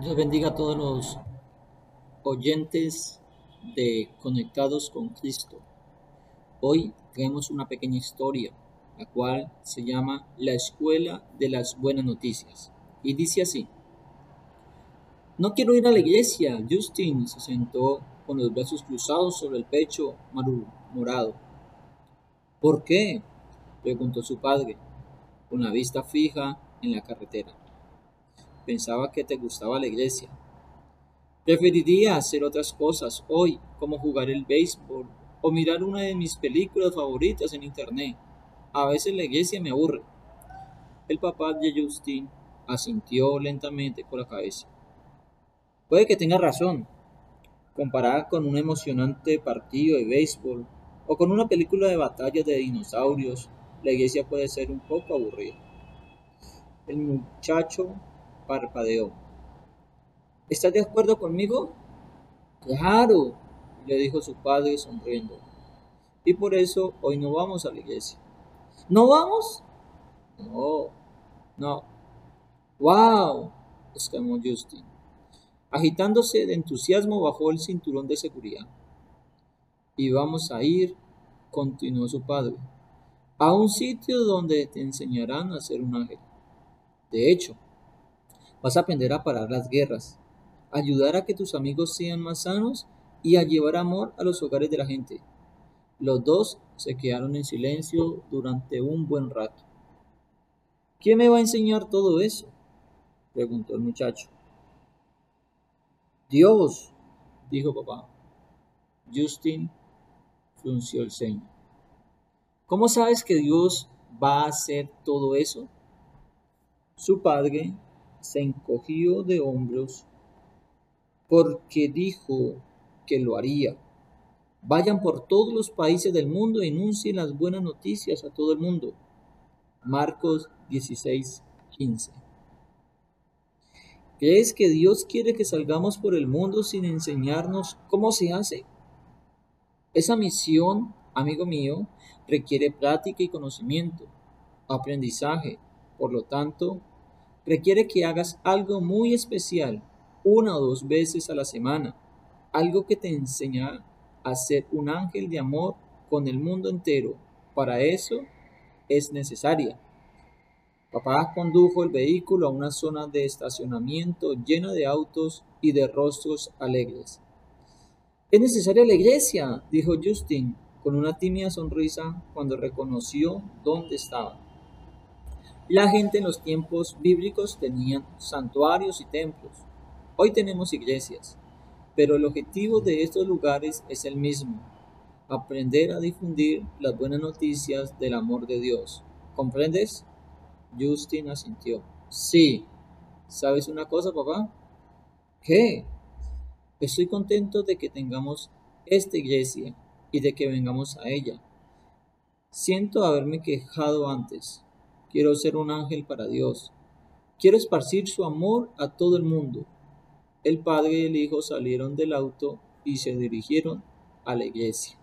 Dios bendiga a todos los oyentes de Conectados con Cristo. Hoy tenemos una pequeña historia, la cual se llama La Escuela de las Buenas Noticias. Y dice así. No quiero ir a la iglesia. Justin se sentó con los brazos cruzados sobre el pecho morado. ¿Por qué? preguntó su padre, con la vista fija en la carretera pensaba que te gustaba la iglesia. Preferiría hacer otras cosas hoy, como jugar el béisbol o mirar una de mis películas favoritas en internet. A veces la iglesia me aburre. El papá de Justin asintió lentamente con la cabeza. Puede que tenga razón. Comparada con un emocionante partido de béisbol o con una película de batallas de dinosaurios, la iglesia puede ser un poco aburrida. El muchacho parpadeó. ¿Estás de acuerdo conmigo? Claro, le dijo su padre sonriendo. Y por eso hoy no vamos a la iglesia. ¿No vamos? No, no. ¡Wow! exclamó Justin. Agitándose de entusiasmo bajó el cinturón de seguridad. Y vamos a ir, continuó su padre, a un sitio donde te enseñarán a ser un ángel. De hecho, Vas a aprender a parar las guerras, ayudar a que tus amigos sean más sanos y a llevar amor a los hogares de la gente. Los dos se quedaron en silencio durante un buen rato. ¿Quién me va a enseñar todo eso? preguntó el muchacho. Dios, dijo papá. Justin frunció el ceño. ¿Cómo sabes que Dios va a hacer todo eso? Su padre se encogió de hombros porque dijo que lo haría. Vayan por todos los países del mundo y enuncien las buenas noticias a todo el mundo. Marcos 16, 15. ¿Crees que Dios quiere que salgamos por el mundo sin enseñarnos cómo se hace? Esa misión, amigo mío, requiere práctica y conocimiento, aprendizaje. Por lo tanto, requiere que hagas algo muy especial una o dos veces a la semana, algo que te enseña a ser un ángel de amor con el mundo entero. Para eso es necesaria. Papá condujo el vehículo a una zona de estacionamiento llena de autos y de rostros alegres. Es necesaria la iglesia, dijo Justin con una tímida sonrisa cuando reconoció dónde estaba. La gente en los tiempos bíblicos tenían santuarios y templos. Hoy tenemos iglesias, pero el objetivo de estos lugares es el mismo, aprender a difundir las buenas noticias del amor de Dios. ¿Comprendes? Justin asintió. Sí. ¿Sabes una cosa, papá? ¿Qué? Estoy contento de que tengamos esta iglesia y de que vengamos a ella. Siento haberme quejado antes, Quiero ser un ángel para Dios. Quiero esparcir su amor a todo el mundo. El padre y el hijo salieron del auto y se dirigieron a la iglesia.